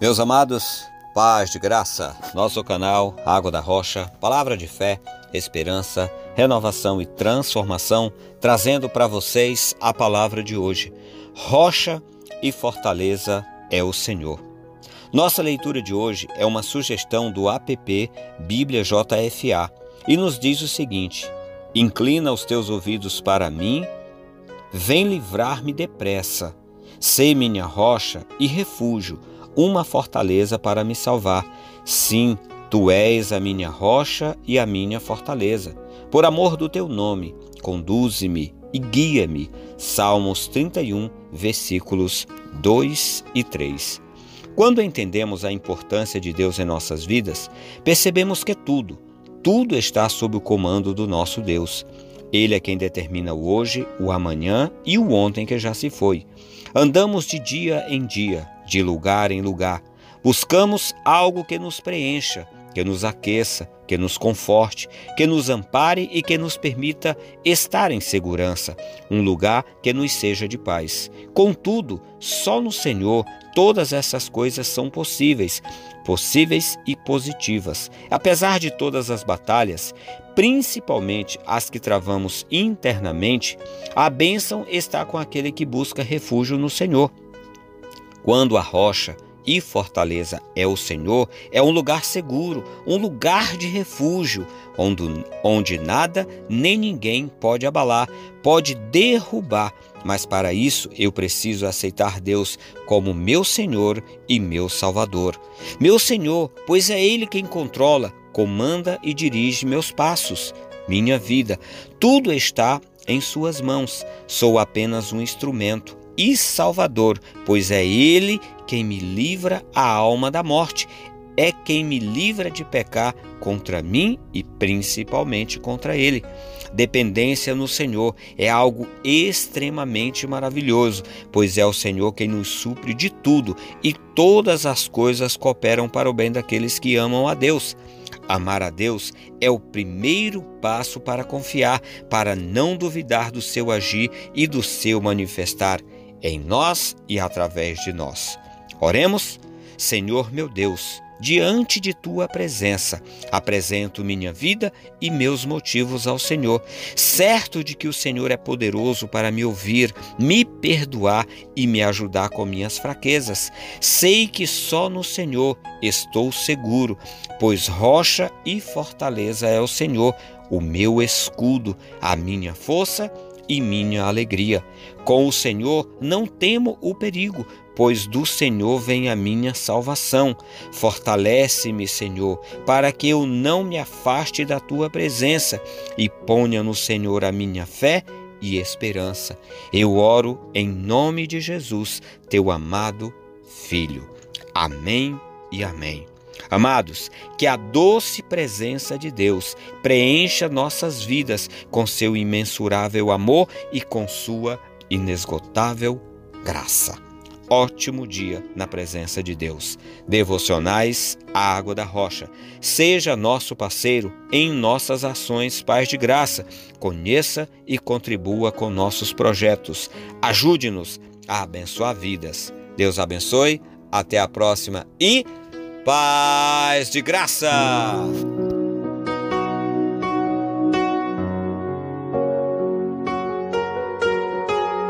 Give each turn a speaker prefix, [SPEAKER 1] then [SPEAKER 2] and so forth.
[SPEAKER 1] Meus amados, paz de graça, nosso canal Água da Rocha, palavra de fé, esperança, renovação e transformação, trazendo para vocês a palavra de hoje. Rocha e fortaleza é o Senhor. Nossa leitura de hoje é uma sugestão do app Bíblia JFA e nos diz o seguinte: Inclina os teus ouvidos para mim, vem livrar-me depressa. Sê minha rocha e refúgio uma fortaleza para me salvar. Sim, tu és a minha rocha e a minha fortaleza. Por amor do teu nome, conduze-me e guia-me. Salmos 31, versículos 2 e 3. Quando entendemos a importância de Deus em nossas vidas, percebemos que tudo, tudo está sob o comando do nosso Deus. Ele é quem determina o hoje, o amanhã e o ontem que já se foi. Andamos de dia em dia, de lugar em lugar. Buscamos algo que nos preencha, que nos aqueça, que nos conforte, que nos ampare e que nos permita estar em segurança, um lugar que nos seja de paz. Contudo, só no Senhor todas essas coisas são possíveis, possíveis e positivas. Apesar de todas as batalhas, principalmente as que travamos internamente, a bênção está com aquele que busca refúgio no Senhor. Quando a rocha e fortaleza é o Senhor, é um lugar seguro, um lugar de refúgio, onde, onde nada nem ninguém pode abalar, pode derrubar. Mas para isso eu preciso aceitar Deus como meu Senhor e meu Salvador. Meu Senhor, pois é Ele quem controla, comanda e dirige meus passos, minha vida. Tudo está em Suas mãos. Sou apenas um instrumento e Salvador, pois é Ele quem me livra a alma da morte, é quem me livra de pecar contra mim e principalmente contra Ele. Dependência no Senhor é algo extremamente maravilhoso, pois é o Senhor quem nos supre de tudo e todas as coisas cooperam para o bem daqueles que amam a Deus. Amar a Deus é o primeiro passo para confiar, para não duvidar do seu agir e do seu manifestar em nós e através de nós. Oremos, Senhor meu Deus, diante de tua presença, apresento minha vida e meus motivos ao Senhor, certo de que o Senhor é poderoso para me ouvir, me perdoar e me ajudar com minhas fraquezas. Sei que só no Senhor estou seguro, pois rocha e fortaleza é o Senhor, o meu escudo, a minha força e minha alegria. Com o Senhor não temo o perigo, pois do Senhor vem a minha salvação. Fortalece-me, Senhor, para que eu não me afaste da tua presença e ponha no Senhor a minha fé e esperança. Eu oro em nome de Jesus, teu amado Filho. Amém e amém. Amados, que a doce presença de Deus preencha nossas vidas com seu imensurável amor e com sua inesgotável graça. Ótimo dia na presença de Deus. Devocionais a Água da Rocha. Seja nosso parceiro em nossas ações Paz de Graça. Conheça e contribua com nossos projetos. Ajude-nos a abençoar vidas. Deus abençoe. Até a próxima e Paz de graça!